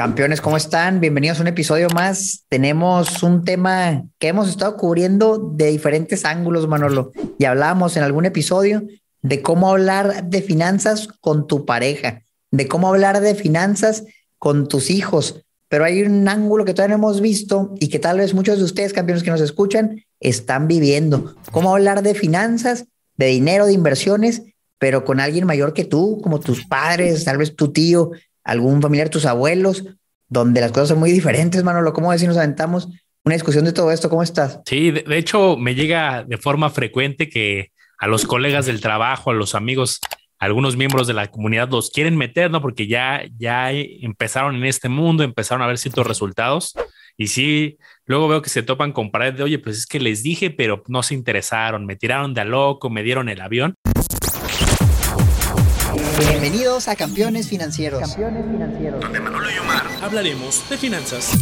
Campeones, ¿cómo están? Bienvenidos a un episodio más. Tenemos un tema que hemos estado cubriendo de diferentes ángulos, Manolo. Y hablábamos en algún episodio de cómo hablar de finanzas con tu pareja, de cómo hablar de finanzas con tus hijos. Pero hay un ángulo que todavía no hemos visto y que tal vez muchos de ustedes, campeones que nos escuchan, están viviendo. Cómo hablar de finanzas, de dinero, de inversiones, pero con alguien mayor que tú, como tus padres, tal vez tu tío, algún familiar, tus abuelos, donde las cosas son muy diferentes, Manolo. ¿Cómo decir nos aventamos una discusión de todo esto? ¿Cómo estás? Sí, de, hecho me llega de forma frecuente que a los colegas del trabajo, a los amigos, algunos miembros de la comunidad los quieren meter, ¿no? Porque ya, ya empezaron en este mundo, empezaron a ver ciertos resultados. Y sí, luego veo que se topan con pared de, oye, pues es que les dije, pero no se interesaron, me tiraron de a loco, me dieron el avión. Bienvenidos a Campeones Financieros. Campeones Financieros. Donde Manolo y Omar hablaremos de finanzas.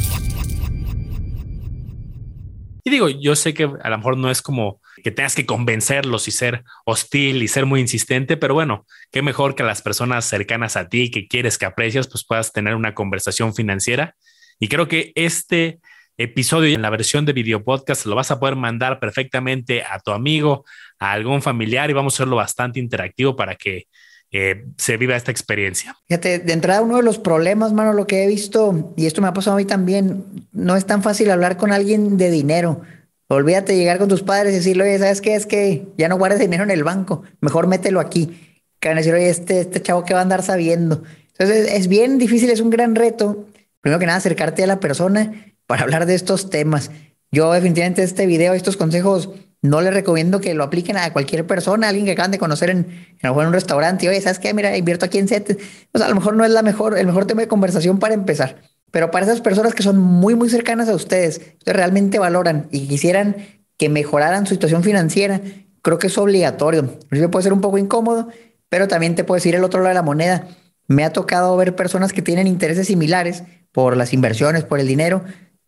Y digo, yo sé que a lo mejor no es como que tengas que convencerlos y ser hostil y ser muy insistente, pero bueno, qué mejor que las personas cercanas a ti que quieres que aprecias, pues puedas tener una conversación financiera. Y creo que este episodio en la versión de video podcast lo vas a poder mandar perfectamente a tu amigo, a algún familiar y vamos a hacerlo bastante interactivo para que eh, se viva esta experiencia. Fíjate, de entrada uno de los problemas, mano, lo que he visto, y esto me ha pasado a mí también, no es tan fácil hablar con alguien de dinero. Olvídate de llegar con tus padres y decirle, oye, ¿sabes qué? Es que ya no guardes dinero en el banco, mejor mételo aquí. Que van a decir, oye, este, este chavo que va a andar sabiendo. Entonces es bien difícil, es un gran reto. Primero que nada, acercarte a la persona para hablar de estos temas. Yo definitivamente este video, estos consejos, no les recomiendo que lo apliquen a cualquier persona, alguien que acaban de conocer en, un restaurante. Oye, ¿sabes qué? Mira, invierto aquí en CETES. Pues a lo mejor no es la mejor, el mejor tema de conversación para empezar. Pero para esas personas que son muy, muy cercanas a ustedes, realmente valoran y quisieran que mejoraran su situación financiera, creo que es obligatorio. Puede ser un poco incómodo, pero también te puedo decir el otro lado de la moneda. Me ha tocado ver personas que tienen intereses similares por las inversiones, por el dinero,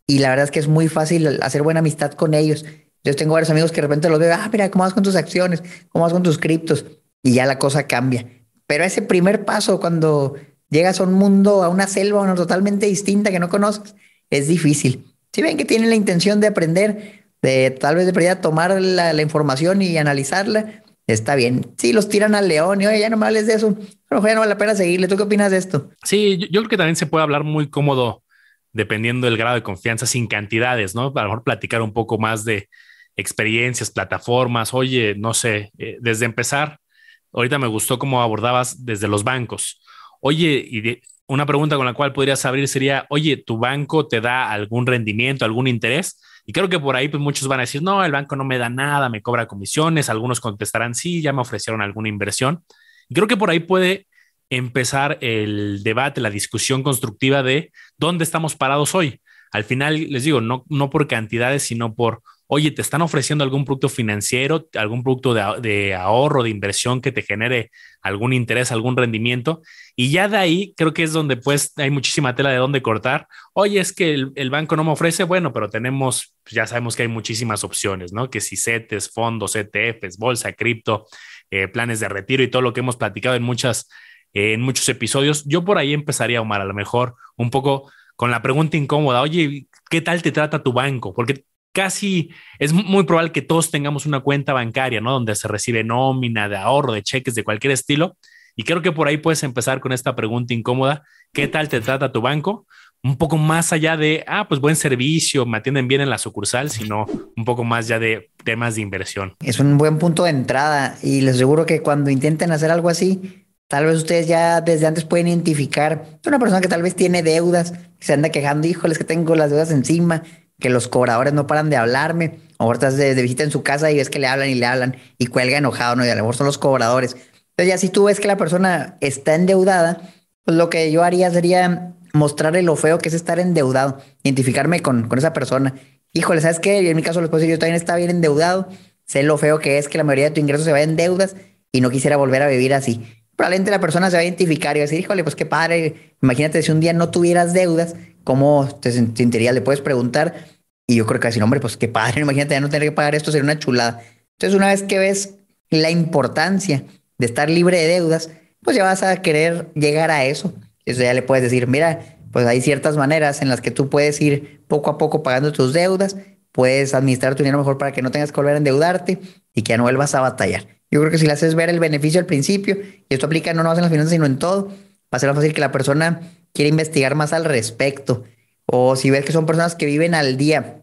y la verdad es que es muy fácil hacer buena amistad con ellos. Yo tengo varios amigos que de repente los veo, ah, mira, ¿cómo vas con tus acciones? ¿Cómo vas con tus criptos? Y ya la cosa cambia. Pero ese primer paso cuando llegas a un mundo, a una selva totalmente distinta que no conoces, es difícil. Si ven que tienen la intención de aprender, de tal vez de tomar la, información y analizarla, está bien. Si los tiran al león y oye, ya no me hables de eso, pero no vale la pena seguirle. ¿Tú qué opinas de esto? Sí, yo, yo creo que también se puede hablar muy cómodo dependiendo del grado de confianza sin cantidades, ¿no? A lo mejor platicar un poco más de experiencias, plataformas, oye, no sé, eh, desde empezar, ahorita me gustó cómo abordabas desde los bancos. Oye, y una pregunta con la cual podrías abrir sería, oye, ¿tu banco te da algún rendimiento, algún interés? Y creo que por ahí pues muchos van a decir, no, el banco no me da nada, me cobra comisiones, algunos contestarán, sí, ya me ofrecieron alguna inversión. Y creo que por ahí puede empezar el debate, la discusión constructiva de dónde estamos parados hoy. Al final, les digo, no, no por cantidades, sino por oye, te están ofreciendo algún producto financiero, algún producto de, ahorro, de inversión que te genere algún interés, algún rendimiento. Y ya de ahí creo que es donde pues hay muchísima tela de dónde cortar. Oye, es que el, banco no me ofrece, bueno, pero tenemos, pues, ya sabemos que hay muchísimas opciones, ¿no? Que si CETES, fondos, ETFs, bolsa, cripto, eh, planes de retiro y todo lo que hemos platicado en muchas, eh, en muchos episodios. Yo por ahí empezaría, Omar, a lo mejor un poco con la pregunta incómoda, oye, ¿qué tal te trata tu banco? Porque casi es muy probable que todos tengamos una cuenta bancaria, ¿no? Donde se recibe nómina, de ahorro, de cheques de cualquier estilo. Y creo que por ahí puedes empezar con esta pregunta incómoda. ¿Qué tal te trata tu banco? Un poco más allá de, ah, pues buen servicio, me atienden bien en la sucursal, sino un poco más ya de temas de inversión. Es un buen punto de entrada y les aseguro que cuando intenten hacer algo así, tal vez ustedes ya desde antes pueden identificar una persona que tal vez tiene deudas, se anda quejando, híjoles que tengo las deudas encima, que los cobradores no paran de hablarme, o estás de, visita en su casa y ves que le hablan y le hablan y cuelga enojado, ¿no? Y a lo mejor son los cobradores. Entonces ya si tú ves que la persona está endeudada, pues lo que yo haría sería mostrarle lo feo que es estar endeudado, identificarme con, con esa persona. Híjole, ¿sabes qué? en mi caso les puedo decir, yo también estaba bien endeudado, sé lo feo que es que la mayoría de tu ingreso se vaya en deudas y no quisiera volver a vivir así. Probablemente la persona se va a identificar y va a decir, híjole, pues qué padre, imagínate si un día no tuvieras deudas, ¿cómo te sentirías? Le puedes preguntar y yo creo que así, hombre, pues qué padre, imagínate ya no tener que pagar esto, sería una chulada. Entonces, una vez que ves la importancia de estar libre de deudas, pues ya vas a querer llegar a eso. Eso ya le puedes decir, mira, pues hay ciertas maneras en las que tú puedes ir poco a poco pagando tus deudas, puedes administrar tu dinero mejor para que no tengas que volver a endeudarte y que no vuelvas a batallar. Yo creo que si le haces ver el beneficio al principio, y esto aplica no nomás en las finanzas, sino en todo, va a ser más fácil que la persona quiera investigar más al respecto. O si ves que son personas que viven al día,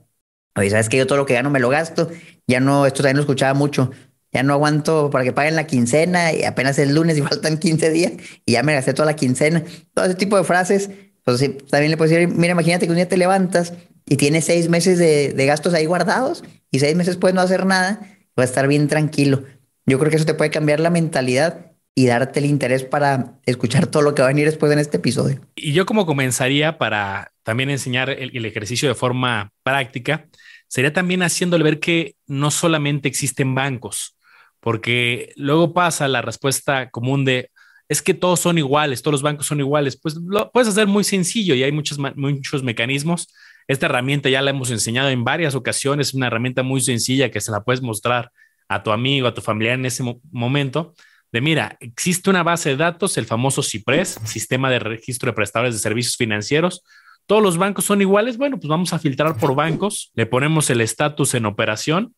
oye, sabes que yo todo lo que gano me lo gasto, ya no, esto también lo escuchaba mucho, ya no aguanto para que paguen la quincena y apenas es lunes y faltan 15 días y ya me gasté toda la quincena. Todo ese tipo de frases, pues sí, también le puedes decir, mira, imagínate que un día te levantas y tienes seis meses de, de gastos ahí guardados y seis meses puedes no hacer nada, va a estar bien tranquilo. Yo creo que eso te puede cambiar la mentalidad y darte el interés para escuchar todo lo que va a venir después en este episodio. Y yo como comenzaría para también enseñar el, ejercicio de forma práctica, sería también haciéndole ver que no solamente existen bancos, porque luego pasa la respuesta común de es que todos son iguales, todos los bancos son iguales. Pues lo puedes hacer muy sencillo y hay muchos, muchos mecanismos. Esta herramienta ya la hemos enseñado en varias ocasiones, es una herramienta muy sencilla que se la puedes mostrar a tu amigo, a tu familiar en ese momento. De mira, existe una base de datos, el famoso CIPRES, Sistema de Registro de Prestadores de Servicios Financieros. Todos los bancos son iguales. Bueno, pues vamos a filtrar por bancos, le ponemos el estatus en operación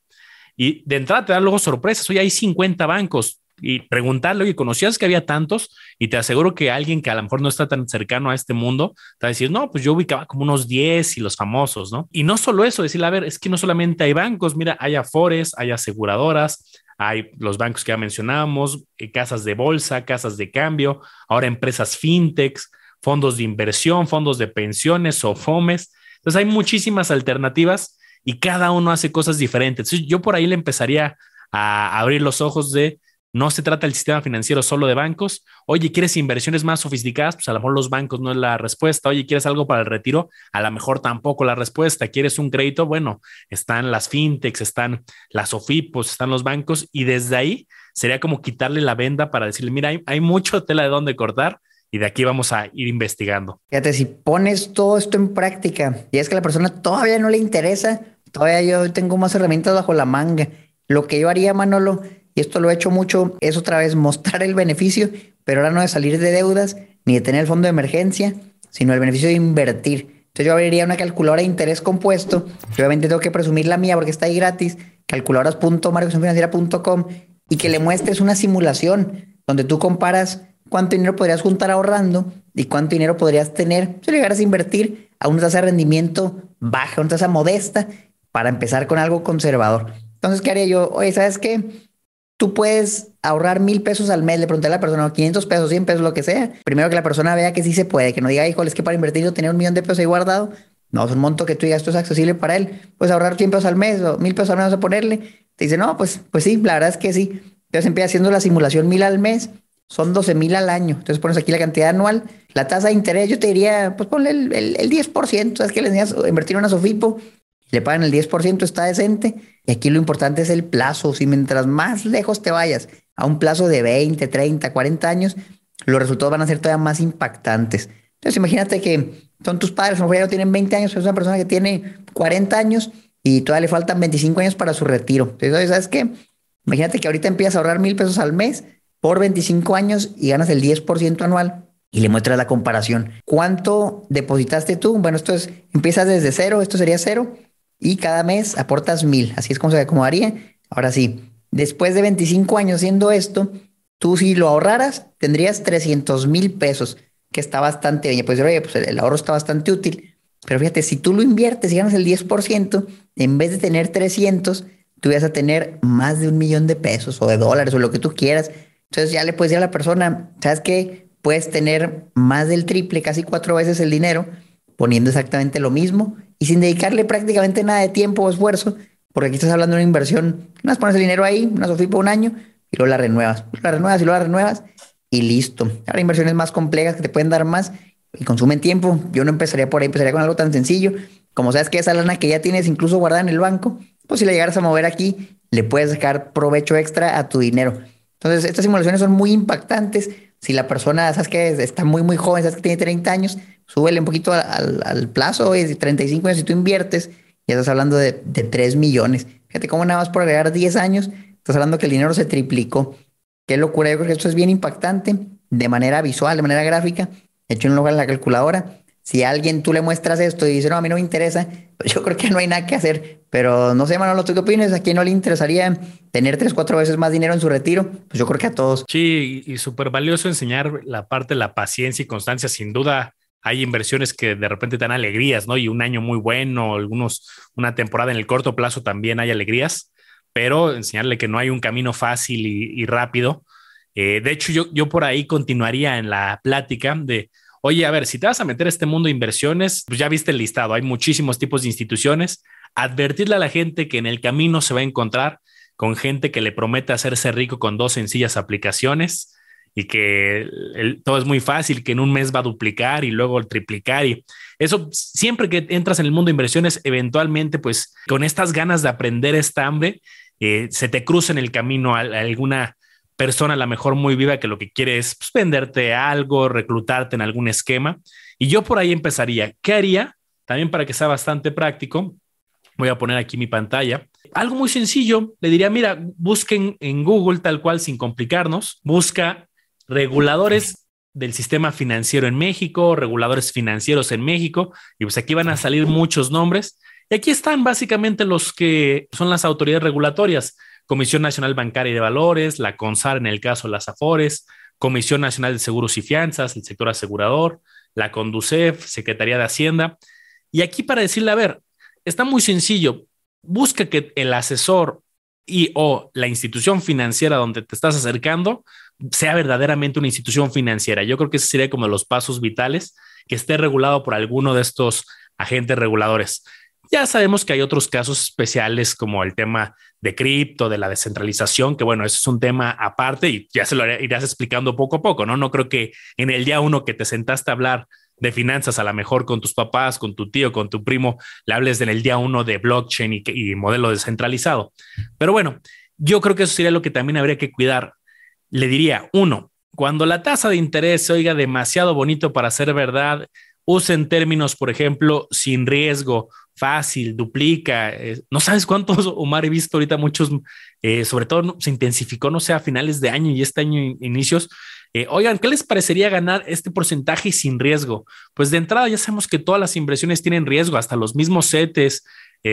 y de entrada te da luego sorpresas. Oye, hay 50 bancos y preguntarle, oye, ¿conocías que había tantos? Y te aseguro que alguien que a lo mejor no está tan cercano a este mundo te va a decir, no, pues yo ubicaba como unos 10 y los famosos, ¿no? Y no solo eso, decirle, a ver, es que no solamente hay bancos, mira, hay afores, hay aseguradoras, hay los bancos que ya mencionábamos, eh, casas de bolsa, casas de cambio, ahora empresas fintechs, fondos de inversión, fondos de pensiones o FOMES. Entonces hay muchísimas alternativas y cada uno hace cosas diferentes. Entonces, yo por ahí le empezaría a abrir los ojos de no se trata el sistema financiero solo de bancos. Oye, ¿quieres inversiones más sofisticadas? Pues a lo mejor los bancos no es la respuesta. Oye, ¿quieres algo para el retiro? A lo mejor tampoco la respuesta. ¿Quieres un crédito? Bueno, están las fintechs, están las OFIPOS, están los bancos y desde ahí sería como quitarle la venda para decirle, mira, hay, hay mucho tela de dónde cortar y de aquí vamos a ir investigando. Fíjate, si pones todo esto en práctica y es que a la persona todavía no le interesa, todavía yo tengo más herramientas bajo la manga. Lo que yo haría, Manolo, esto lo he hecho mucho, es otra vez mostrar el beneficio, pero ahora no de salir de deudas ni de tener el fondo de emergencia, sino el beneficio de invertir. Entonces yo abriría una calculadora de interés compuesto, obviamente tengo que presumir la mía porque está ahí gratis, calculadoras.marcosinfinanciera.com y que le muestres una simulación donde tú comparas cuánto dinero podrías juntar ahorrando y cuánto dinero podrías tener si llegaras a invertir a una tasa de rendimiento baja, una tasa modesta, para empezar con algo conservador. Entonces, ¿qué haría yo? Oye, ¿sabes qué? Tú puedes ahorrar mil pesos al mes, le pregunté a la persona, 500 pesos, 100 pesos, lo que sea. Primero que la persona vea que sí se puede, que no diga, híjole, es que para invertir yo tener un millón de pesos ahí guardado. No, es un monto que tú digas, esto es accesible para él. Puedes ahorrar 100 pesos al mes o mil pesos al mes a ponerle. Te dice, no, pues, pues sí, la verdad es que sí. Entonces empieza haciendo la simulación mil al mes, son 12 mil al año. Entonces pones aquí la cantidad anual. La tasa de interés, yo te diría, pues ponle el, el, el 10%. ¿Sabes que le enseñas a invertir en una Sofipo? Le pagan el 10%, está decente. Y aquí lo importante es el plazo. Si mientras más lejos te vayas a un plazo de 20, 30, 40 años, los resultados van a ser todavía más impactantes. Entonces imagínate que son tus padres, a lo mejor ya no tienen 20 años, pero es una persona que tiene 40 años y todavía le faltan 25 años para su retiro. Entonces, ¿sabes qué? Imagínate que ahorita empiezas a ahorrar mil pesos al mes por 25 años y ganas el 10% anual y le muestras la comparación. ¿Cuánto depositaste tú? Bueno, esto es, empiezas desde cero, esto sería cero, y cada mes aportas mil. Así es como se acomodaría. Ahora sí, después de 25 años haciendo esto, tú si lo ahorraras, tendrías 300 mil pesos, que está bastante bien. Pues, oye, pues el ahorro está bastante útil. Pero fíjate, si tú lo inviertes y ganas el 10%, en vez de tener 300, tú vas a tener más de un millón de pesos o de dólares o lo que tú quieras. Entonces ya le puedes decir a la persona, ¿sabes qué? Puedes tener más del triple, casi cuatro veces el dinero, poniendo exactamente lo mismo y sin dedicarle prácticamente nada de tiempo o esfuerzo, porque aquí estás hablando de una inversión, más pones el dinero ahí, una SOFIPO un año y luego la renuevas, la renuevas y luego la renuevas y listo. Ahora inversiones más complejas que te pueden dar más y consumen tiempo. Yo no empezaría por ahí, empezaría con algo tan sencillo. Como sabes que esa lana que ya tienes incluso guardada en el banco, pues si la llegaras a mover aquí, le puedes sacar provecho extra a tu dinero. Entonces, estas simulaciones son muy impactantes. Si la persona, sabes que está muy, muy joven, sabes que tiene 30 años, súbele un poquito al, al plazo, y 35 años, si tú inviertes, ya estás hablando de, de 3 millones. Fíjate cómo nada más por agregar 10 años, estás hablando que el dinero se triplicó. Qué locura, yo creo que esto es bien impactante de manera visual, de manera gráfica. Hecho un lugar en la calculadora, si a alguien tú le muestras esto y dice, no, a mí no me interesa, pues yo creo que no hay nada que hacer. Pero no sé, Manolo, ¿tú qué opinas? ¿A quién no le interesaría tener tres, cuatro veces más dinero en su retiro? Pues yo creo que a todos. Sí, y, súper valioso enseñar la parte de la paciencia y constancia. Sin duda, hay inversiones que de repente dan alegrías, ¿no? Y un año muy bueno, algunos, una temporada en el corto plazo también hay alegrías, pero enseñarle que no hay un camino fácil y, rápido. Eh, de hecho, yo, yo por ahí continuaría en la plática de oye, a ver, si te vas a meter a este mundo de inversiones, pues ya viste el listado, hay muchísimos tipos de instituciones, advertirle a la gente que en el camino se va a encontrar con gente que le promete hacerse rico con dos sencillas aplicaciones y que todo es muy fácil, que en un mes va a duplicar y luego triplicar y eso siempre que entras en el mundo de inversiones, eventualmente pues con estas ganas de aprender esta hambre, eh, se te cruza en el camino alguna persona a lo mejor muy viva que lo que quiere es pues, venderte algo, reclutarte en algún esquema. Y yo por ahí empezaría. ¿Qué haría? También para que sea bastante práctico. Voy a poner aquí mi pantalla. Algo muy sencillo. Le diría, mira, busquen en Google tal cual sin complicarnos. Busca reguladores del sistema financiero en México, reguladores financieros en México. Y pues aquí van a salir muchos nombres. Y aquí están básicamente los que son las autoridades regulatorias. Comisión Nacional Bancaria y de Valores, la CONSAR en el caso de las AFORES, Comisión Nacional de Seguros y Fianzas, el sector asegurador, la CONDUCEF, Secretaría de Hacienda. Y aquí para decirle, a ver, está muy sencillo, busca que el asesor y o la institución financiera donde te estás acercando sea verdaderamente una institución financiera. Yo creo que ese sería como los pasos vitales, que esté regulado por alguno de estos agentes reguladores. Ya sabemos que hay otros casos especiales como el tema de cripto, de la descentralización, que bueno, ese es un tema aparte y ya se lo irás explicando poco a poco, ¿no? No creo que en el día uno que te sentaste a hablar de finanzas, a lo mejor con tus papás, con tu tío, con tu primo, le hables en el día uno de blockchain y, y modelo descentralizado. Pero bueno, yo creo que eso sería lo que también habría que cuidar. Le diría, uno, cuando la tasa de interés se oiga demasiado bonito para ser verdad, usen términos, por ejemplo, sin riesgo fácil, duplica. Eh, no sabes cuántos, Omar, he visto ahorita muchos, eh, sobre todo se intensificó, no sé, a finales de año y este año inicios. Eh, oigan, ¿qué les parecería ganar este porcentaje sin riesgo? Pues de entrada ya sabemos que todas las inversiones tienen riesgo, hasta los mismos CETES,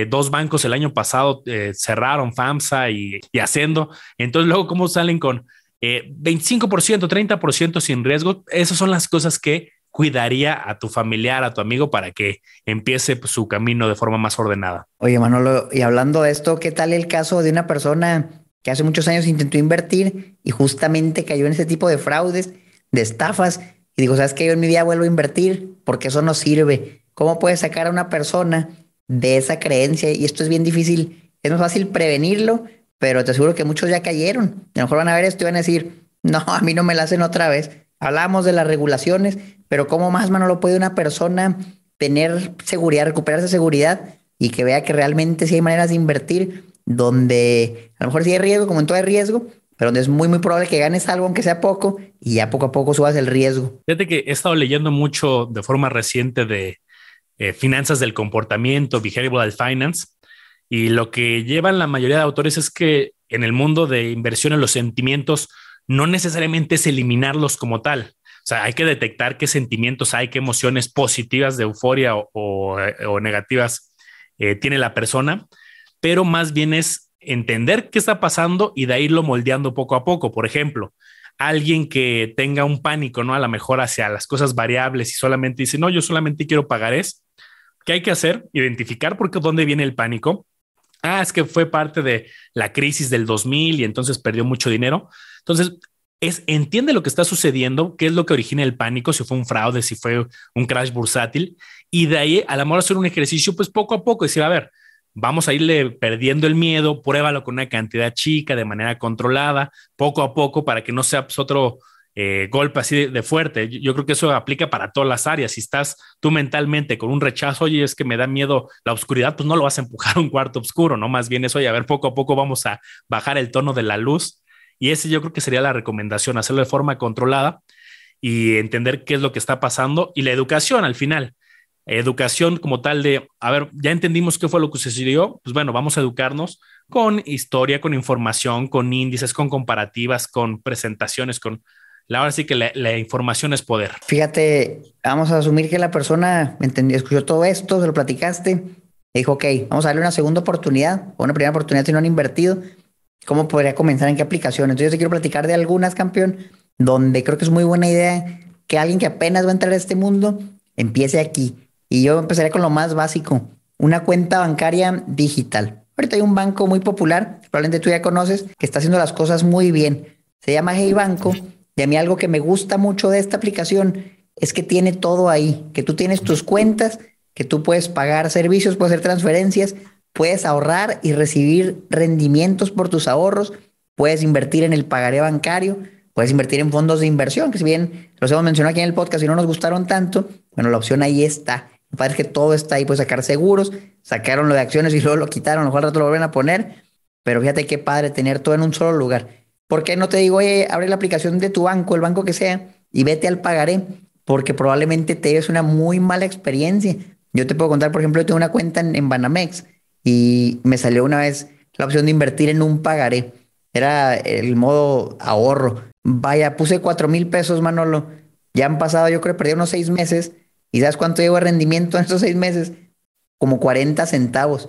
dos bancos el año pasado cerraron, FAMSA y, Ascendo. Entonces luego, ¿cómo salen con 25%, 30% sin riesgo? Esas son las cosas que cuidaría a tu familiar, a tu amigo para que empiece pues, su camino de forma más ordenada. Oye, Manolo, y hablando de esto, ¿qué tal el caso de una persona que hace muchos años intentó invertir y justamente cayó en ese tipo de fraudes, de estafas? Y digo, ¿sabes qué? Yo en mi vida vuelvo a invertir porque eso no sirve. ¿Cómo puedes sacar a una persona de esa creencia? Y esto es bien difícil. Es más fácil prevenirlo, pero te aseguro que muchos ya cayeron. A lo mejor van a ver esto y van a decir, no, a mí no me la hacen otra vez. Hablamos de las regulaciones, pero ¿cómo más, mano, lo puede una persona tener seguridad, recuperarse seguridad y que vea que realmente sí hay maneras de invertir donde a lo mejor sí hay riesgo, como en todo hay riesgo, pero donde es muy, muy probable que ganes algo, aunque sea poco, y ya poco a poco subas el riesgo. Fíjate que he estado leyendo mucho de forma reciente de eh, finanzas del comportamiento, behavioral finance, y lo que llevan la mayoría de autores es que en el mundo de inversión en los sentimientos no necesariamente es eliminarlos como tal. O sea, hay que detectar qué sentimientos hay, qué emociones positivas de euforia o, negativas eh, tiene la persona, pero más bien es entender qué está pasando y de irlo moldeando poco a poco. Por ejemplo, alguien que tenga un pánico, ¿no? A lo mejor hacia las cosas variables y solamente dice, no, yo solamente quiero pagar es. ¿Qué hay que hacer? Identificar por qué, dónde viene el pánico. Ah, es que fue parte de la crisis del 2000 y entonces perdió mucho dinero. Entonces, es entiende lo que está sucediendo, qué es lo que origina el pánico, si fue un fraude, si fue un crash bursátil, y de ahí, al amor hacer un ejercicio, pues poco a poco decir, a ver, vamos a irle perdiendo el miedo, pruébalo con una cantidad chica, de manera controlada, poco a poco, para que no sea pues, otro eh, golpe así de, fuerte. Yo, creo que eso aplica para todas las áreas. Si estás tú mentalmente con un rechazo, oye, es que me da miedo la oscuridad, pues no lo vas a empujar a un cuarto oscuro, ¿no? Más bien eso, a ver, poco a poco vamos a bajar el tono de la luz y ese yo creo que sería la recomendación, hacerlo de forma controlada y entender qué es lo que está pasando y la educación al final. Educación como tal de, a ver, ya entendimos qué fue lo que sucedió, pues bueno, vamos a educarnos con historia, con información, con índices, con comparativas, con presentaciones, con ahora sí que la, información es poder. Fíjate, vamos a asumir que la persona entendió, escuchó todo esto, se lo platicaste, dijo, ok, vamos a darle una segunda oportunidad, o una primera oportunidad si no han invertido. ¿Cómo podría comenzar? ¿En qué aplicación? Entonces, yo te quiero platicar de algunas, campeón, donde creo que es muy buena idea que alguien que apenas va a entrar a este mundo empiece aquí. Y yo empezaría con lo más básico, una cuenta bancaria digital. Ahorita hay un banco muy popular, probablemente tú ya conoces, que está haciendo las cosas muy bien. Se llama Hey Banco y a mí algo que me gusta mucho de esta aplicación es que tiene todo ahí, que tú tienes tus cuentas, que tú puedes pagar servicios, puedes hacer transferencias, puedes ahorrar y recibir rendimientos por tus ahorros, puedes invertir en el pagaré bancario, puedes invertir en fondos de inversión, que si bien los hemos mencionado aquí en el podcast y no nos gustaron tanto, bueno, la opción ahí está. Me parece que todo está ahí, puedes sacar seguros, sacaron lo de acciones y luego lo quitaron, a lo mejor rato lo vuelven a poner, pero fíjate qué padre tener todo en un solo lugar. ¿Por qué no te digo, oye, abre la aplicación de tu banco, el banco que sea, y vete al pagaré? Porque probablemente te lleves una muy mala experiencia. Yo te puedo contar, por ejemplo, yo tengo una cuenta en, Banamex y me salió una vez la opción de invertir en un pagaré. Era el modo ahorro. Vaya, puse cuatro mil pesos, Manolo. Ya han pasado, yo creo que perdí unos seis meses. ¿Y sabes cuánto llevo de rendimiento en estos seis meses? Como 40 centavos.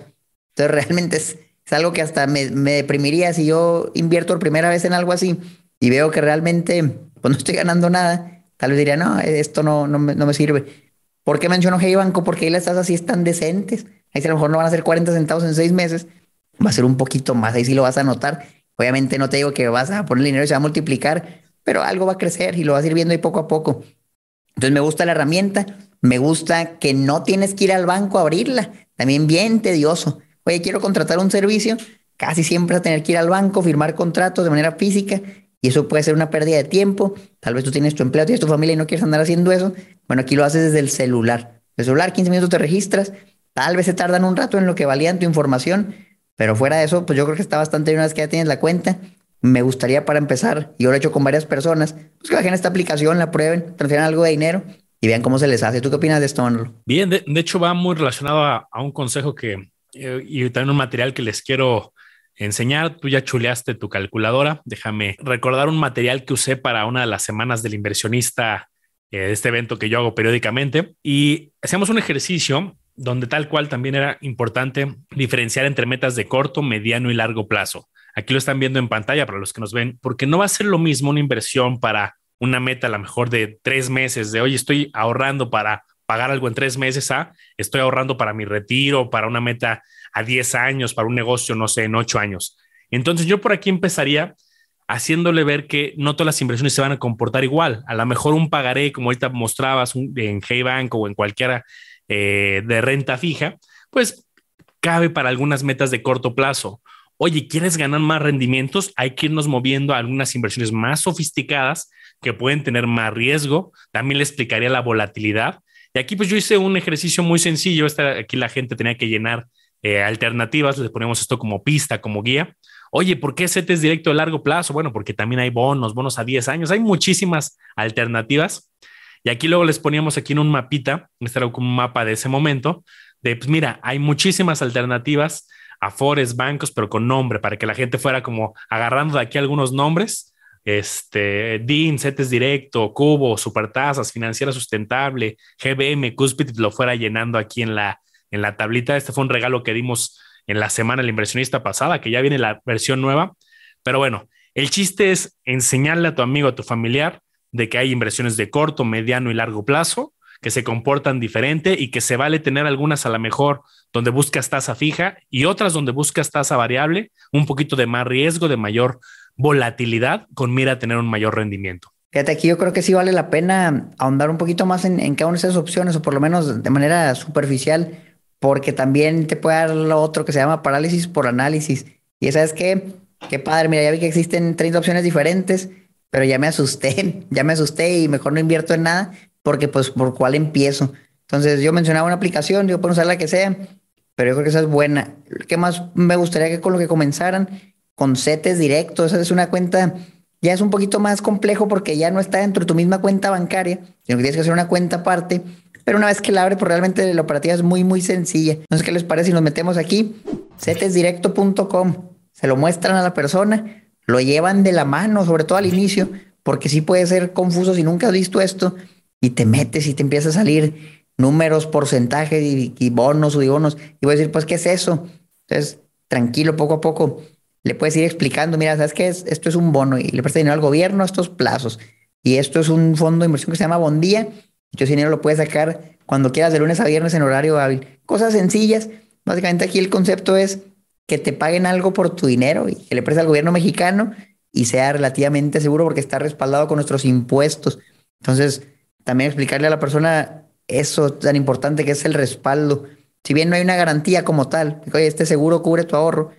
Entonces realmente es, algo que hasta me, deprimiría si yo invierto por primera vez en algo así y veo que realmente pues, no estoy ganando nada. Tal vez diría, no, esto no, no, me, no me sirve. ¿Por qué menciono Hey Banco? Porque ahí las tasas sí están decentes. Ahí a lo mejor no van a ser 40 centavos en seis meses, va a ser un poquito más, ahí sí lo vas a notar. Obviamente no te digo que vas a poner dinero y se va a multiplicar, pero algo va a crecer y lo vas a ir viendo ahí poco a poco. Entonces me gusta la herramienta, me gusta que no tienes que ir al banco a abrirla, también bien tedioso. Oye, quiero contratar un servicio, casi siempre vas a tener que ir al banco, firmar contratos de manera física y eso puede ser una pérdida de tiempo. Tal vez tú tienes tu empleo, tienes tu familia y no quieres andar haciendo eso. Bueno, aquí lo haces desde el celular. El celular, 15 minutos te registras. Tal vez se tardan un rato en lo que valían tu información, pero fuera de eso, pues yo creo que está bastante bien una vez que ya tienes la cuenta. Me gustaría para empezar, y yo lo he hecho con varias personas, pues que bajen esta aplicación, la prueben, transfieran algo de dinero y vean cómo se les hace. ¿Tú qué opinas de esto, Manolo? Bien, de, hecho va muy relacionado a, un consejo que, eh, y también un material que les quiero enseñar. Tú ya chuleaste tu calculadora. Déjame recordar un material que usé para una de las semanas del inversionista eh, este evento que yo hago periódicamente. Y hacíamos un ejercicio donde tal cual también era importante diferenciar entre metas de corto, mediano y largo plazo. Aquí lo están viendo en pantalla para los que nos ven, porque no va a ser lo mismo una inversión para una meta a lo mejor de tres meses, de hoy estoy ahorrando para pagar algo en tres meses a estoy ahorrando para mi retiro, para una meta a 10 años, para un negocio, no sé, en ocho años. Entonces yo por aquí empezaría haciéndole ver que no todas las inversiones se van a comportar igual. A lo mejor un pagaré, como ahorita mostrabas en Hey Bank o en cualquiera eh, de renta fija, pues cabe para algunas metas de corto plazo. Oye, ¿quieres ganar más rendimientos? Hay que irnos moviendo a algunas inversiones más sofisticadas que pueden tener más riesgo. También le explicaría la volatilidad. Y aquí pues yo hice un ejercicio muy sencillo. aquí la gente tenía que llenar eh, alternativas. Les ponemos esto como pista, como guía. Oye, ¿por qué CETES directo de largo plazo? Bueno, porque también hay bonos, bonos a 10 años. Hay muchísimas alternativas. Y aquí luego les poníamos aquí en un mapita, este era un mapa de ese momento, de pues mira, hay muchísimas alternativas a Forest, bancos, pero con nombre, para que la gente fuera como agarrando de aquí algunos nombres. Este, DIN, CETES Directo, Cubo, Supertasas, Financiera Sustentable, GBM, Cuspid, lo fuera llenando aquí en la, en la tablita. Este fue un regalo que dimos en la semana el inversionista pasada, que ya viene la versión nueva. Pero bueno, el chiste es enseñarle a tu amigo, a tu familiar, de que hay inversiones de corto, mediano y largo plazo que se comportan diferente y que se vale tener algunas a lo mejor donde buscas tasa fija y otras donde buscas tasa variable, un poquito de más riesgo, de mayor volatilidad con mira a tener un mayor rendimiento. Fíjate, aquí yo creo que sí vale la pena ahondar un poquito más en, cada una de esas opciones o por lo menos de manera superficial, porque también te puede dar lo otro que se llama parálisis por análisis. Y esa es que, qué padre, mira, ya vi que existen 30 opciones diferentes pero ya me asusté, ya me asusté y mejor no invierto en nada porque pues por cuál empiezo. Entonces yo mencionaba una aplicación, yo puedo usar la que sea, pero yo creo que esa es buena. ¿Qué más me gustaría que con lo que comenzaran? Con CETES directos, esa es una cuenta, ya es un poquito más complejo porque ya no está dentro de tu misma cuenta bancaria, sino que tienes que hacer una cuenta aparte. Pero una vez que la abre, pues realmente la operativa es muy, muy sencilla. Entonces, ¿qué les parece si nos metemos aquí? cetesdirecto.com. Se lo muestran a la persona lo llevan de la mano, sobre todo al inicio, porque sí puede ser confuso si nunca has visto esto y te metes y te empieza a salir números, porcentajes y, bonos o bonos y voy a decir, pues, ¿qué es eso? Entonces, tranquilo, poco a poco, le puedes ir explicando, mira, ¿sabes qué es? Esto es un bono y le presta dinero al gobierno a estos plazos y esto es un fondo de inversión que se llama Bondía y ese dinero lo puedes sacar cuando quieras de lunes a viernes en horario hábil. Cosas sencillas. Básicamente aquí el concepto es que te paguen algo por tu dinero y que le prestes al gobierno mexicano y sea relativamente seguro porque está respaldado con nuestros impuestos. Entonces, también explicarle a la persona eso tan importante que es el respaldo. Si bien no hay una garantía como tal, oye, este seguro cubre tu ahorro,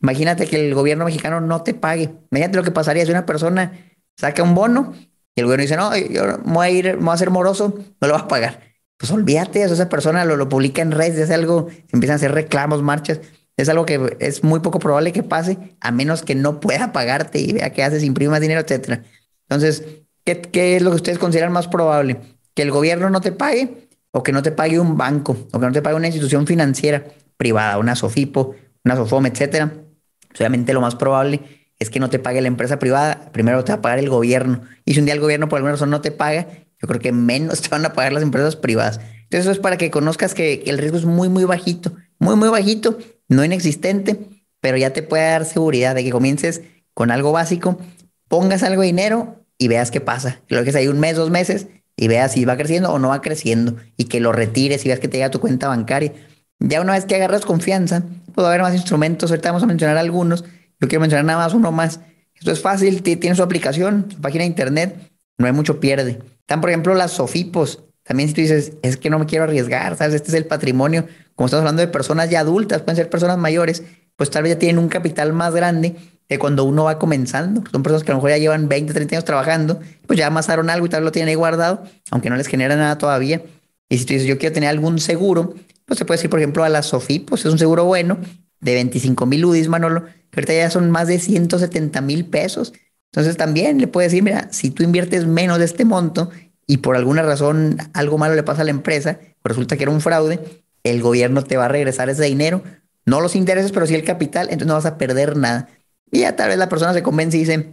imagínate que el gobierno mexicano no te pague. Imagínate lo que pasaría si una persona saca un bono y el gobierno dice, no, yo voy a ir, voy a ser moroso, no lo vas a pagar. Pues olvídate, eso, esa persona lo, lo publica en redes, es algo, empiezan a hacer reclamos, marchas. Es algo que es muy poco probable que pase, a menos que no pueda pagarte y vea qué haces, imprime más dinero, etcétera. Entonces, ¿qué, ¿qué es lo que ustedes consideran más probable? ¿Que el gobierno no te pague o que no te pague un banco o que no te pague una institución financiera privada, una Sofipo, una Sofom, etcétera? Obviamente lo más probable es que no te pague la empresa privada, primero te va a pagar el gobierno. Y si un día el gobierno por alguna razón no te paga, yo creo que menos te van a pagar las empresas privadas. Entonces eso es para que conozcas que el riesgo es muy, muy bajito, muy, muy bajito no inexistente, pero ya te puede dar seguridad de que comiences con algo básico, pongas algo de dinero y veas qué pasa. Lo que es ahí un mes, dos meses y veas si va creciendo o no va creciendo y que lo retires y veas que te llega a tu cuenta bancaria. Ya una vez que agarras confianza, puede haber más instrumentos. Ahorita vamos a mencionar algunos. Yo quiero mencionar nada más uno más. Esto es fácil, tiene su aplicación, su página de internet, no hay mucho pierde. Están, por ejemplo, las Sofipos. También si tú dices, es que no me quiero arriesgar, ¿sabes? Este es el patrimonio como estamos hablando de personas ya adultas, pueden ser personas mayores, pues tal vez ya tienen un capital más grande que cuando uno va comenzando. Son personas que a lo mejor ya llevan 20, 30 años trabajando, pues ya amasaron algo y tal vez lo tienen ahí guardado, aunque no les genera nada todavía. Y si tú dices, yo quiero tener algún seguro, pues se puede decir, por ejemplo, a la Sofi, pues es un seguro bueno de 25 mil UDIs, Manolo, que ahorita ya son más de 170 mil pesos. Entonces también le puedes decir, mira, si tú inviertes menos de este monto y por alguna razón algo malo le pasa a la empresa, resulta que era un fraude, el gobierno te va a regresar ese dinero, no los intereses, pero sí el capital, entonces no vas a perder nada. Y ya tal vez la persona se convence y dice,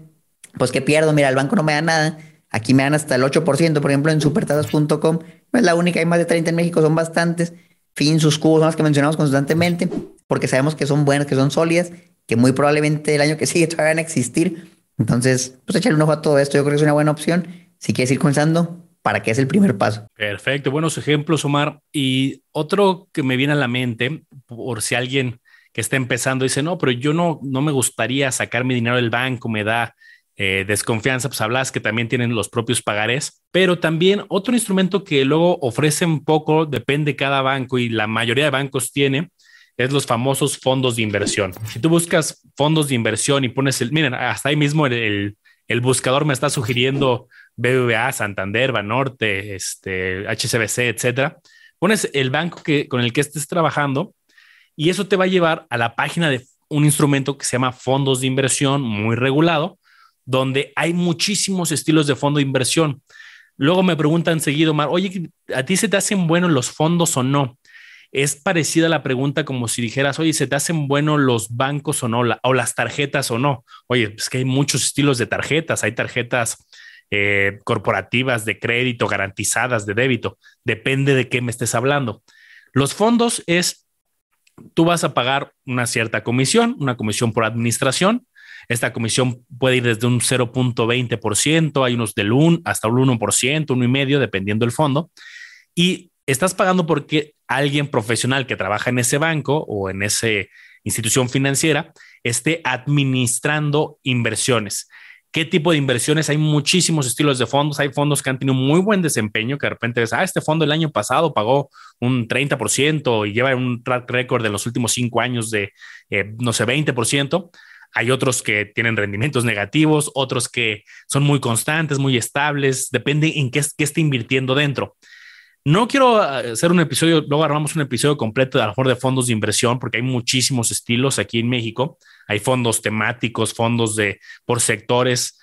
pues que pierdo, mira, el banco no me da nada, aquí me dan hasta el 8%, por ejemplo, en supertasas.com, no es la única, hay más de 30 en México, son bastantes. Fin, sus cubos son las que mencionamos constantemente, porque sabemos que son buenas, que son sólidas, que muy probablemente el año que sigue todavía van a existir. Entonces, pues echarle un ojo a todo esto, yo creo que es una buena opción. Si quieres ir comenzando, para que es el primer paso. Perfecto, buenos ejemplos, Omar. Y otro que me viene a la mente, por si alguien que está empezando dice, no, pero yo no, no me gustaría sacar mi dinero del banco, me da eh, desconfianza, pues hablas que también tienen los propios pagares, pero también otro instrumento que luego ofrecen poco, depende cada banco y la mayoría de bancos tiene, es los famosos fondos de inversión. Si tú buscas fondos de inversión y pones el, miren, hasta ahí mismo el, el buscador me está sugiriendo BBVA, Santander, Banorte, este, HCBC, etcétera. Pones el banco que, con el que estés trabajando y eso te va a llevar a la página de un instrumento que se llama fondos de inversión muy regulado, donde hay muchísimos estilos de fondo de inversión. Luego me preguntan seguido, Mar, oye, ¿a ti se te hacen buenos los fondos o no? Es parecida la pregunta como si dijeras, oye, ¿se te hacen buenos los bancos o no? o las tarjetas o no. Oye, es que hay muchos estilos de tarjetas. Hay tarjetas eh, corporativas de crédito, garantizadas de débito. Depende de qué me estés hablando. Los fondos es, tú vas a pagar una cierta comisión, una comisión por administración. Esta comisión puede ir desde un 0.20%, hay unos del 1 hasta un 1%, 1,5%, dependiendo del fondo. Y estás pagando porque alguien profesional que trabaja en ese banco o en esa institución financiera esté administrando inversiones. ¿Qué tipo de inversiones? Hay muchísimos estilos de fondos. Hay fondos que han tenido muy buen desempeño, que de repente ves, ah, este fondo el año pasado pagó un 30% y lleva un track record de los últimos cinco años de, eh, no sé, 20%. Hay otros que tienen rendimientos negativos, otros que son muy constantes, muy estables, depende en qué, qué esté invirtiendo dentro. No quiero eh, hacer un episodio, luego armamos un episodio completo de a lo mejor de fondos de inversión, porque hay muchísimos estilos aquí en México. Hay fondos temáticos, fondos de por sectores.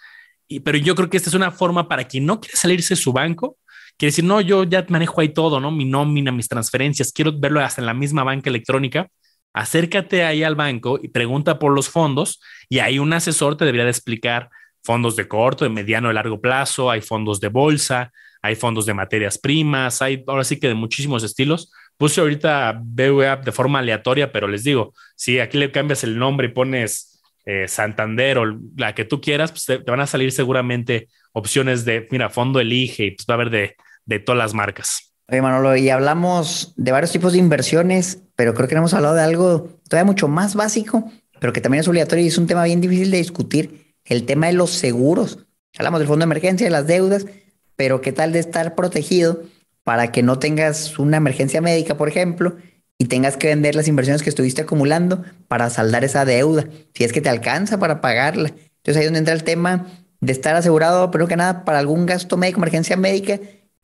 Pero yo creo que esta es una forma para quien no quiere salirse de su banco, quiere decir, no, yo ya manejo ahí todo, ¿no? Mi nómina, mis transferencias, quiero verlo hasta en la misma banca electrónica. Acércate ahí al banco y pregunta por los fondos y ahí un asesor te debería de explicar fondos de corto, de mediano, y largo plazo, hay fondos de bolsa, hay fondos de materias primas, hay ahora sí que de muchísimos estilos. Puse ahorita BWAP de forma aleatoria, pero les digo, si aquí le cambias el nombre y pones eh, Santander o la que tú quieras, pues te, van a salir seguramente opciones de, mira, fondo elige y pues va a haber de, de todas las marcas. Oye, Manolo, y hablamos de varios tipos de inversiones, pero creo que no hemos hablado de algo todavía mucho más básico, pero que también es obligatorio y es un tema bien difícil de discutir, el tema de los seguros. Hablamos del fondo de emergencia, de las deudas, pero qué tal de estar protegido para que no tengas una emergencia médica, por ejemplo, y tengas que vender las inversiones que estuviste acumulando para saldar esa deuda, si es que te alcanza para pagarla. Entonces ahí es donde entra el tema de estar asegurado, pero que nada, para algún gasto médico, emergencia médica,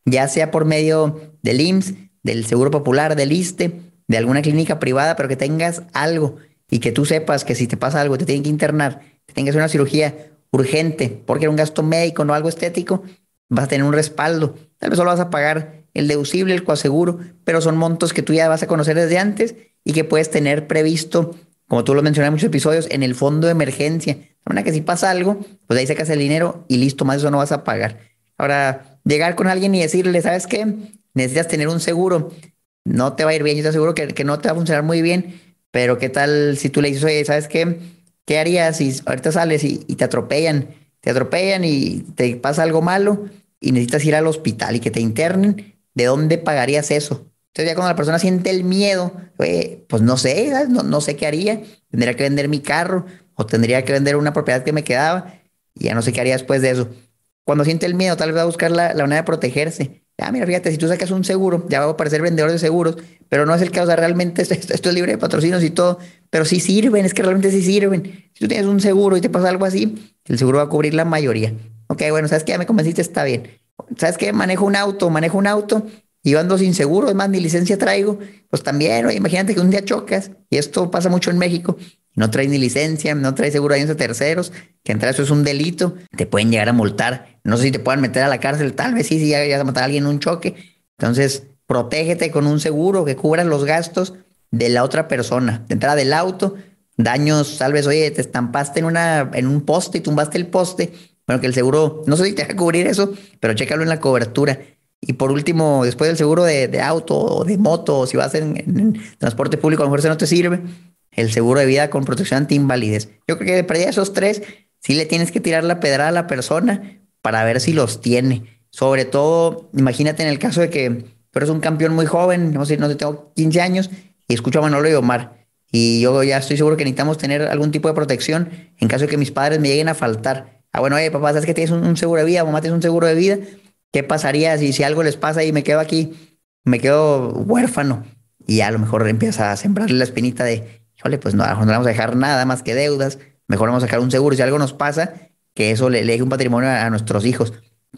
ya sea por medio del IMSS, del Seguro Popular, del ISTE, de alguna clínica privada, pero que tengas algo y que tú sepas que si te pasa algo, te tienen que internar, tengas una cirugía urgente, porque era un gasto médico, no algo estético, vas a tener un respaldo. Tal vez solo vas a pagar el deducible, el coaseguro, pero son montos que tú ya vas a conocer desde antes y que puedes tener previsto, como tú lo mencionaste en muchos episodios, en el fondo de emergencia. De manera que si pasa algo, pues ahí sacas el dinero y listo, más eso no vas a pagar. Ahora, llegar con alguien y decirle, ¿sabes qué? Necesitas tener un seguro. No te va a ir bien, yo te aseguro que, que no te va a funcionar muy bien, pero ¿qué tal si tú le dices, oye, ¿sabes qué? ¿Qué harías si ahorita sales y te atropellan? Te atropellan y te pasa algo malo y necesitas ir al hospital y que te internen, ¿de dónde pagarías eso? Entonces ya cuando la persona siente el miedo, pues no sé, no, no, sé qué haría, tendría que vender mi carro o tendría que vender una propiedad que me quedaba y ya no sé qué haría después de eso. Cuando siente el miedo, tal vez va a buscar la, la manera de protegerse. Ah, mira, fíjate, si tú sacas un seguro, ya va a aparecer vendedor de seguros, pero no es el caso, realmente esto, esto, es libre de patrocinios y todo, pero sí sirven, es que realmente sí sirven. Si tú tienes un seguro y te pasa algo así, el seguro va a cubrir la mayoría. Ok, bueno, ¿sabes qué? Ya me convenciste, está bien. ¿Sabes qué? Manejo un auto, manejo un auto y ando sin seguro, es más, ni licencia traigo. Pues también, oye, imagínate que un día chocas, y esto pasa mucho en México, no traes ni licencia, no traes seguro de terceros, que entre eso es un delito, te pueden llegar a multar. No sé si te puedan meter a la cárcel, tal vez sí, si ya a matar a alguien en un choque. Entonces, protégete con un seguro que cubra los gastos de la otra persona, de entrada del auto, daños, tal vez, oye, te estampaste en, una, en un poste y tumbaste el poste, bueno, que el seguro, no sé si te va a cubrir eso, pero chécalo en la cobertura. Y por último, después del seguro de, auto o de moto, o si vas en, transporte público, a lo mejor ese no te sirve, el seguro de vida con protección anti-invalidez. Yo creo que de perdida esos tres, sí le tienes que tirar la pedra a la persona para ver si los tiene. Sobre todo, imagínate en el caso de que tú eres un campeón muy joven, no sé, no sé, tengo 15 años y escucho a Manolo y Omar. Y yo ya estoy seguro que necesitamos tener algún tipo de protección en caso de que mis padres me lleguen a faltar. Ah, bueno, oye, papá, ¿sabes que tienes un, seguro de vida? Mamá, tienes un seguro de vida. ¿Qué pasaría si, si algo les pasa y me quedo aquí, me quedo huérfano? Y a lo mejor empieza a sembrarle la espinita de, híjole, pues no, no le vamos a dejar nada más que deudas. Mejor vamos a sacar un seguro. Si algo nos pasa, que eso le, deje un patrimonio a, nuestros hijos.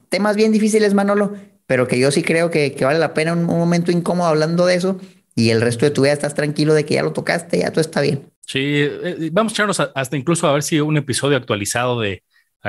Temas bien difíciles, Manolo, pero que yo sí creo que, vale la pena un, momento incómodo hablando de eso y el resto de tu vida estás tranquilo de que ya lo tocaste, ya todo está bien. Sí, eh, vamos a echarnos hasta incluso a ver si un episodio actualizado de,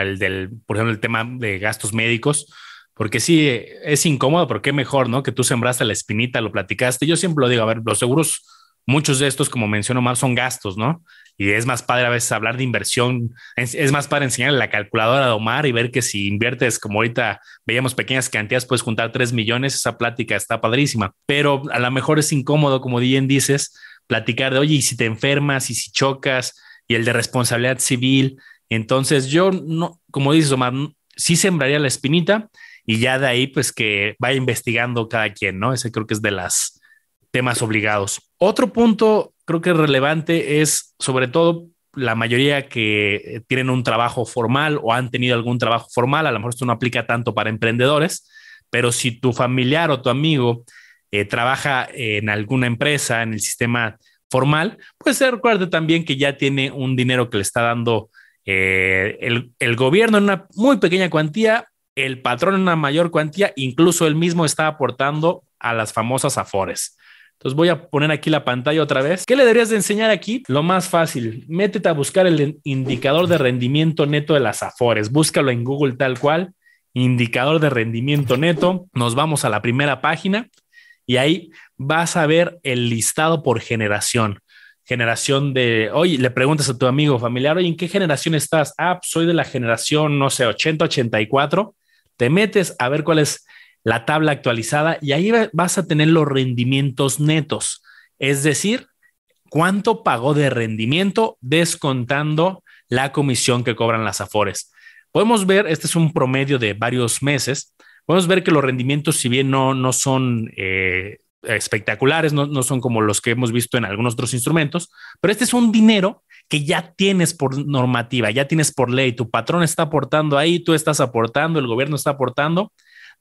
el del, por ejemplo, el tema de gastos médicos, porque sí, es incómodo, pero qué mejor, ¿no? Que tú sembraste la espinita, lo platicaste. Yo siempre lo digo, a ver, los seguros, muchos de estos, como menciono más, son gastos, ¿no? Y es más padre a veces hablar de inversión, es, más padre enseñarle la calculadora de Omar y ver que si inviertes, como ahorita veíamos pequeñas cantidades, puedes juntar 3 millones, esa plática está padrísima, pero a lo mejor es incómodo, como bien dices, platicar de, oye, y si te enfermas y si chocas y el de responsabilidad civil entonces yo no, como dices Omar, sí sembraría la espinita y ya de ahí pues que vaya investigando cada quien, ¿no? Ese creo que es de las temas obligados. Otro punto creo que relevante es sobre todo la mayoría que tienen un trabajo formal o han tenido algún trabajo formal, a lo mejor esto no aplica tanto para emprendedores, pero si tu familiar o tu amigo eh, trabaja en alguna empresa, en el sistema formal, pues recuerde también que ya tiene un dinero que le está dando eh, el, gobierno en una muy pequeña cuantía, el patrón en una mayor cuantía, incluso él mismo está aportando a las famosas afores. Entonces voy a poner aquí la pantalla otra vez. ¿Qué le deberías de enseñar aquí? Lo más fácil, métete a buscar el indicador de rendimiento neto de las afores. Búscalo en Google tal cual, indicador de rendimiento neto. Nos vamos a la primera página y ahí vas a ver el listado por generación. Generación de, oye, le preguntas a tu amigo familiar, oye, ¿en qué generación estás? Ah, pues soy de la generación, no sé, 80, 84. Te metes a ver cuál es la tabla actualizada y ahí vas a tener los rendimientos netos, es decir, cuánto pagó de rendimiento descontando la comisión que cobran las Afores. Podemos ver, este es un promedio de varios meses, podemos ver que los rendimientos, si bien no, no son eh, espectaculares, no, no son como los que hemos visto en algunos otros instrumentos, pero este es un dinero que ya tienes por normativa, ya tienes por ley, tu patrón está aportando ahí, tú estás aportando, el gobierno está aportando.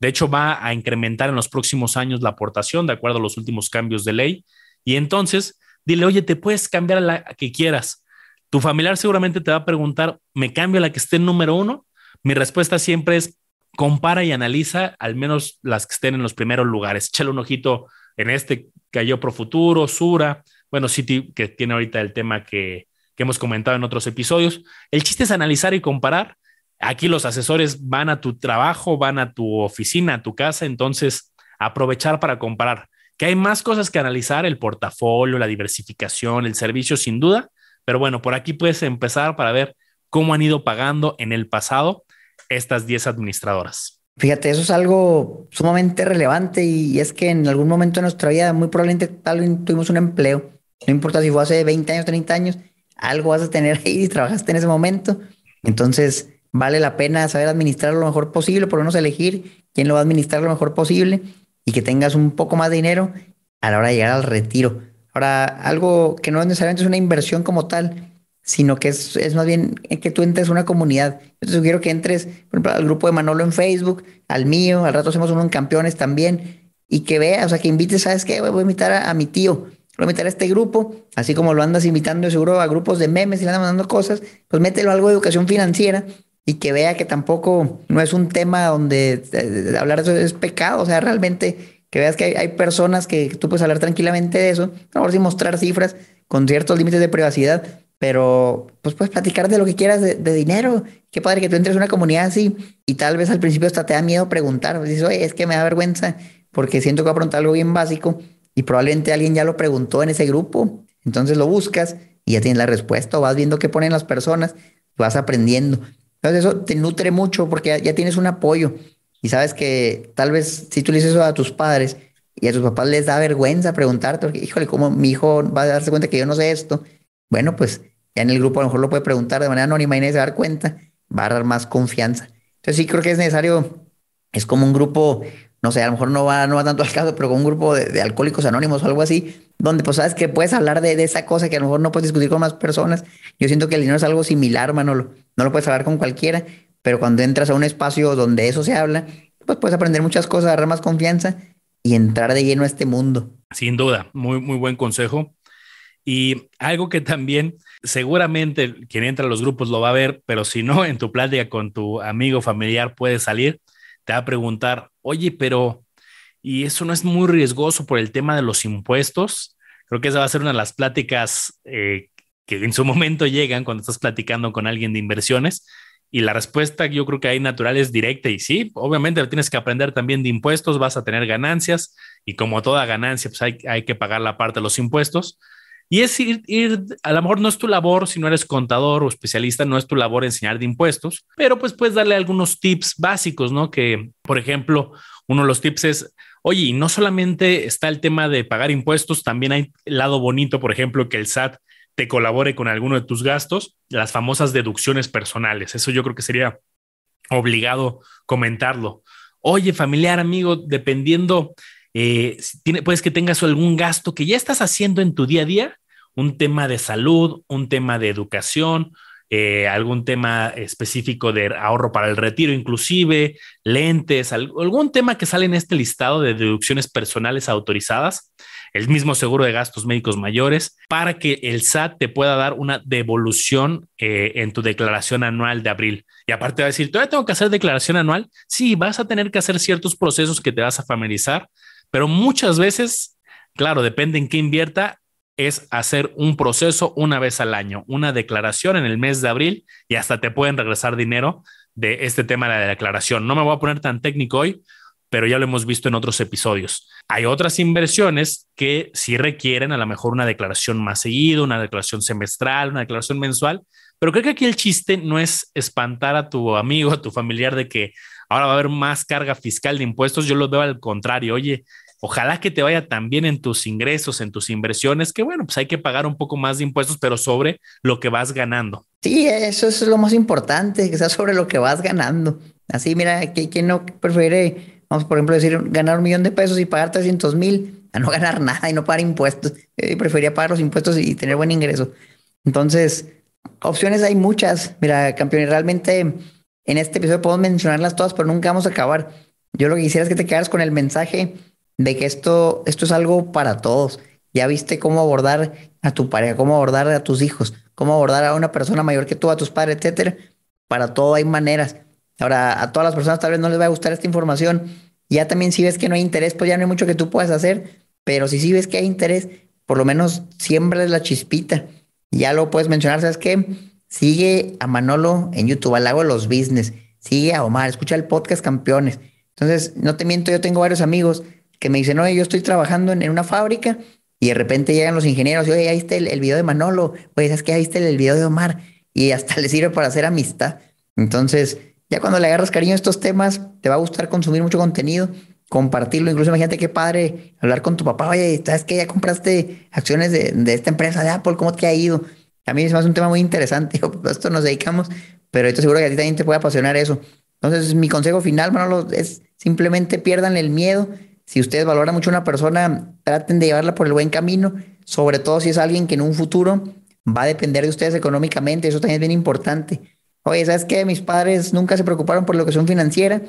De hecho, va a incrementar en los próximos años la aportación de acuerdo a los últimos cambios de ley. Y entonces, dile, oye, te puedes cambiar a la que quieras. Tu familiar seguramente te va a preguntar, ¿me cambio a la que esté en número uno? Mi respuesta siempre es, compara y analiza al menos las que estén en los primeros lugares. Échale un ojito en este cayó Profuturo, Sura, bueno, City, que tiene ahorita el tema que, que hemos comentado en otros episodios. El chiste es analizar y comparar. Aquí los asesores van a tu trabajo, van a tu oficina, a tu casa, entonces aprovechar para comparar. Que hay más cosas que analizar, el portafolio, la diversificación, el servicio, sin duda, pero bueno, por aquí puedes empezar para ver cómo han ido pagando en el pasado estas 10 administradoras. Fíjate, eso es algo sumamente relevante y es que en algún momento de nuestra vida muy probablemente tal tuvimos un empleo. No importa si fue hace 20 años, 30 años, algo vas a tener ahí y trabajaste en ese momento. Entonces, vale la pena saber administrar lo mejor posible, por lo menos elegir quién lo va a administrar lo mejor posible y que tengas un poco más de dinero a la hora de llegar al retiro. Ahora, algo que no es necesariamente es una inversión como tal, sino que es, es más bien que tú entres a una comunidad. Yo te sugiero que entres, por ejemplo, al grupo de Manolo en Facebook, al mío, al rato hacemos uno en Campeones también, y que veas, o sea, que invites, ¿sabes qué? Voy a invitar a, mi tío, voy a invitar a este grupo, así como lo andas invitando seguro a grupos de memes y le andas mandando cosas, pues mételo algo de educación financiera y que vea que tampoco no es un tema donde hablar de eso es pecado, o sea, realmente que veas que hay, personas que tú puedes hablar tranquilamente de eso, a lo mejor sin mostrar cifras con ciertos límites de privacidad, pero pues puedes platicar de lo que quieras de, dinero. Qué padre que tú entres en una comunidad así y tal vez al principio hasta te da miedo preguntar. Dices, oye, es que me da vergüenza porque siento que voy a preguntar algo bien básico y probablemente alguien ya lo preguntó en ese grupo. Entonces lo buscas y ya tienes la respuesta o vas viendo qué ponen las personas, vas aprendiendo. Entonces eso te nutre mucho porque ya, tienes un apoyo y sabes que tal vez si tú le dices eso a tus padres y a tus papás les da vergüenza preguntarte, porque, híjole, ¿cómo mi hijo va a darse cuenta que yo no sé esto? Bueno, pues ya en el grupo a lo mejor lo puede preguntar de manera anónima y nadie se va a dar cuenta, va a dar más confianza. Entonces sí creo que es necesario, es como un grupo, no sé, a lo mejor no va, no va tanto al caso, pero como un grupo de, alcohólicos anónimos o algo así, donde pues sabes que puedes hablar de, esa cosa que a lo mejor no puedes discutir con más personas. Yo siento que el dinero es algo similar, Manolo, no lo puedes hablar con cualquiera, pero cuando entras a un espacio donde eso se habla, pues puedes aprender muchas cosas, agarrar más confianza y entrar de lleno a este mundo. Sin duda, muy, muy buen consejo. Y algo que también seguramente quien entra a los grupos lo va a ver, pero si no, en tu plática con tu amigo familiar puede salir, te va a preguntar, oye, pero, ¿y eso no es muy riesgoso por el tema de los impuestos? Creo que esa va a ser una de las pláticas eh, que en su momento llegan cuando estás platicando con alguien de inversiones. Y la respuesta yo creo que ahí natural es directa y sí, obviamente tienes que aprender también de impuestos, vas a tener ganancias y como toda ganancia, pues hay, hay que pagar la parte de los impuestos y es ir, a lo mejor no es tu labor, si no eres contador o especialista, no es tu labor enseñar de impuestos, pero pues puedes darle algunos tips básicos, ¿no? Que, por ejemplo, uno de los tips es, oye, no solamente está el tema de pagar impuestos, también hay el lado bonito, por ejemplo, que el SAT te colabore con alguno de tus gastos, las famosas deducciones personales. Eso yo creo que sería obligado comentarlo. Oye, familiar, amigo, dependiendo eh, tiene, puedes que tengas algún gasto que ya estás haciendo en tu día a día, un tema de salud, un tema de educación, eh, algún tema específico de ahorro para el retiro, inclusive lentes, algún tema que sale en este listado de deducciones personales autorizadas, el mismo seguro de gastos médicos mayores, para que el SAT te pueda dar una devolución eh, en tu declaración anual de abril. Y aparte va a decir, ¿todavía tengo que hacer declaración anual? Sí, vas a tener que hacer ciertos procesos que te vas a familiarizar pero muchas veces, claro, depende en qué invierta, es hacer un proceso una vez al año, una declaración en el mes de abril y hasta te pueden regresar dinero de este tema de la declaración. No me voy a poner tan técnico hoy, pero ya lo hemos visto en otros episodios. Hay otras inversiones que sí requieren a lo mejor una declaración más seguido, una declaración semestral, una declaración mensual, pero creo que aquí el chiste no es espantar a tu amigo, a tu familiar de que ahora va a haber más carga fiscal de impuestos. Yo lo veo al contrario. Oye, ojalá que te vaya también en tus ingresos, en tus inversiones, que bueno, pues hay que pagar un poco más de impuestos, pero sobre lo que vas ganando. Sí, eso es lo más importante, que sea sobre lo que vas ganando. Así, mira, ¿quién no prefiere, vamos, por ejemplo, decir, ganar un millón de pesos y pagar 300 mil a no ganar nada y no pagar impuestos? Eh, preferiría pagar los impuestos y tener buen ingreso. Entonces, opciones hay muchas. Mira, campeón, realmente en este episodio podemos mencionarlas todas, pero nunca vamos a acabar. Yo lo que quisiera es que te quedaras con el mensaje de que esto, esto es algo para todos. Ya viste cómo abordar a tu pareja, cómo abordar a tus hijos, cómo abordar a una persona mayor que tú, a tus padres, etcétera. Para todo hay maneras. Ahora, a todas las personas tal vez no les va a gustar esta información. Ya también si ves que no hay interés, pues ya no hay mucho que tú puedas hacer. Pero si sí ves que hay interés, por lo menos siembra la chispita. Ya lo puedes mencionar, ¿sabes qué? Sigue a Manolo en YouTube, al de los business. Sigue a Omar, escucha el podcast Campeones. Entonces, no te miento, yo tengo varios amigos que me dicen, oye, yo estoy trabajando en, una fábrica y de repente llegan los ingenieros y, oye, ahí está el, video de Manolo, oye, ¿sabes qué? Ahí está el, video de Omar y hasta le sirve para hacer amistad. Entonces, ya cuando le agarras cariño a estos temas, te va a gustar consumir mucho contenido, compartirlo. Incluso imagínate qué padre hablar con tu papá, oye, ¿sabes qué? Ya compraste acciones de, de esta empresa de Apple, ¿cómo te ha ido? A mí es más un tema muy interesante, a esto nos dedicamos, pero estoy seguro que a ti también te puede apasionar eso. Entonces, mi consejo final, Manolo, es simplemente pierdan el miedo, si ustedes valoran mucho a una persona, traten de llevarla por el buen camino, sobre todo si es alguien que en un futuro va a depender de ustedes económicamente, eso también es bien importante. Oye, ¿sabes qué? Mis padres nunca se preocuparon por lo que son financiera.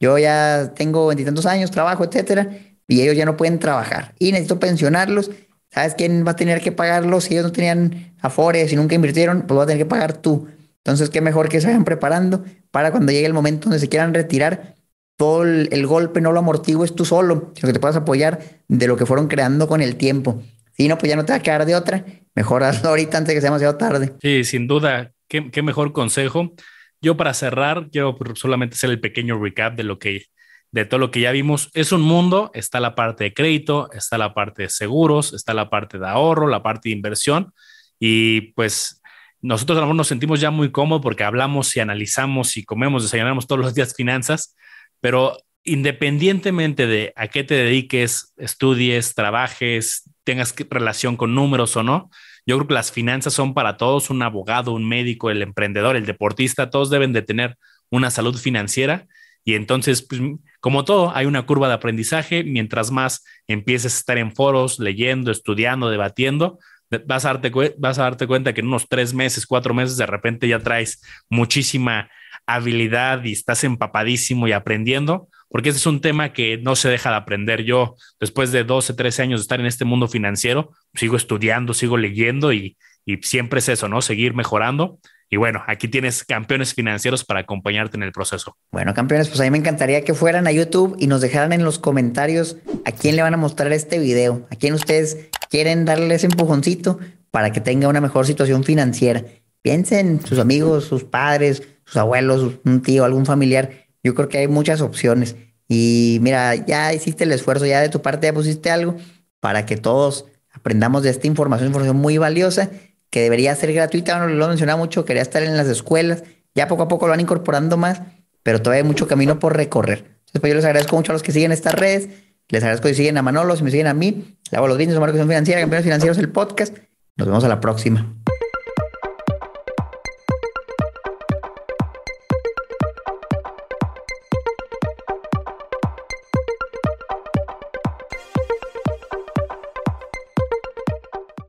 Yo ya tengo veintitantos años, trabajo, etcétera, y ellos ya no pueden trabajar. Y necesito pensionarlos. ¿Sabes quién va a tener que pagarlos? Si ellos no tenían afores y nunca invirtieron, pues va a tener que pagar tú. Entonces, qué mejor que se vayan preparando para cuando llegue el momento donde se quieran retirar, todo el, golpe no lo amortigues tú solo, sino que te puedas apoyar de lo que fueron creando con el tiempo. Si no, pues ya no te va a quedar de otra. Mejor hazlo ahorita antes de que sea demasiado tarde. Sí, sin duda. Qué, qué mejor consejo. Yo para cerrar, quiero solamente hacer el pequeño recap de lo que de todo lo que ya vimos. Es un mundo, está la parte de crédito, está la parte de seguros, está la parte de ahorro, la parte de inversión y pues nosotros a lo mejor nos sentimos ya muy cómodos porque hablamos y analizamos y comemos, desayunamos todos los días finanzas, pero independientemente de a qué te dediques, estudies, trabajes, tengas relación con números o no, yo creo que las finanzas son para todos, un abogado, un médico, el emprendedor, el deportista, todos deben de tener una salud financiera. Y entonces, pues, como todo, hay una curva de aprendizaje, mientras más empieces a estar en foros, leyendo, estudiando, debatiendo, vas a darte, vas a darte cuenta que en unos tres meses, cuatro meses, de repente ya traes muchísima habilidad y estás empapadísimo y aprendiendo, porque ese es un tema que no se deja de aprender. Yo, después de 12, 13 años de estar en este mundo financiero, sigo estudiando, sigo leyendo y, y siempre es eso, ¿no? Seguir mejorando. Y bueno, aquí tienes campeones financieros para acompañarte en el proceso. Bueno, campeones, pues a mí me encantaría que fueran a YouTube y nos dejaran en los comentarios a quién le van a mostrar este video, a quién ustedes quieren darle ese empujoncito para que tenga una mejor situación financiera. Piensen sus amigos, sus padres, sus abuelos, un tío, algún familiar. Yo creo que hay muchas opciones. Y mira, ya hiciste el esfuerzo, ya de tu parte ya pusiste algo para que todos aprendamos de esta información, información muy valiosa que debería ser gratuita. Bueno, lo mencionaba mucho, quería estar en las escuelas. Ya poco a poco lo van incorporando más, pero todavía hay mucho camino por recorrer. Entonces, pues yo les agradezco mucho a los que siguen estas redes. Les agradezco que siguen a Manolo, si me siguen a mí. Le hago los de marcación financiera, campeones financieros, el podcast. Nos vemos a la próxima.